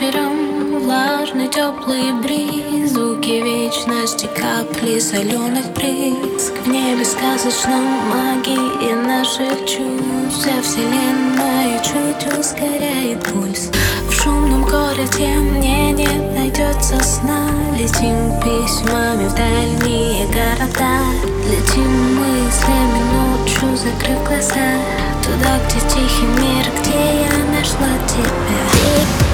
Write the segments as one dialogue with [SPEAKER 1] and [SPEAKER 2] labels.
[SPEAKER 1] Вечером. Влажный теплый бриз Звуки вечности, капли соленых брызг. В небе сказочном магии наших чувств Вся вселенная чуть ускоряет пульс. В шумном городе мне не найдется сна. Летим письмами в дальние города. Летим мыслями ночью, закрыв глаза. Туда, где тихий мир, где я нашла тебя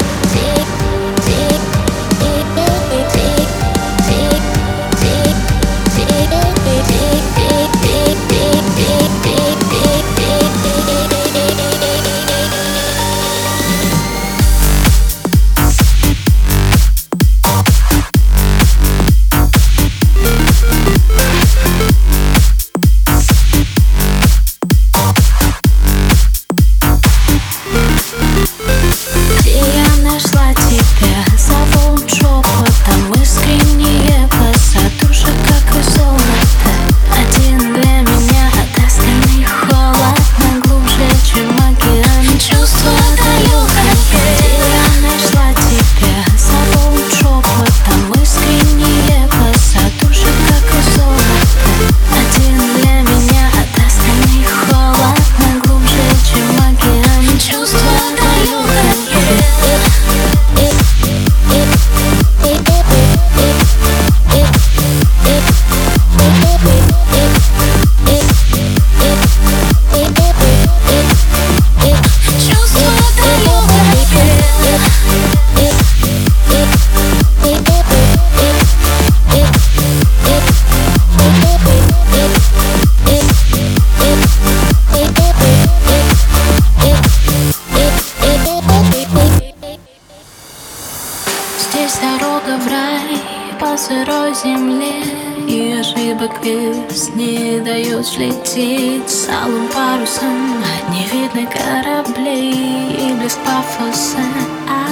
[SPEAKER 1] дорога в рай по сырой земле. И ошибок вес не дает взлететь С алым парусом не видно кораблей И блеск пафоса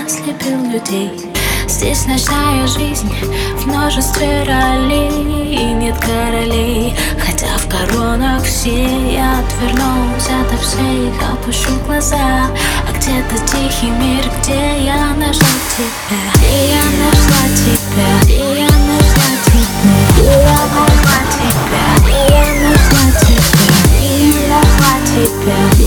[SPEAKER 1] ослепил людей. Здесь ночная жизнь в множестве ролей. И нет королей, хотя в коронах все Я отвернусь. Ото всех, опущу глаза А где-то тихий мир, где я нашла тебя Где я нашла тебя, где я нашла тебя Где я нашла тебя, где я нашла тебя Где я нашла тебя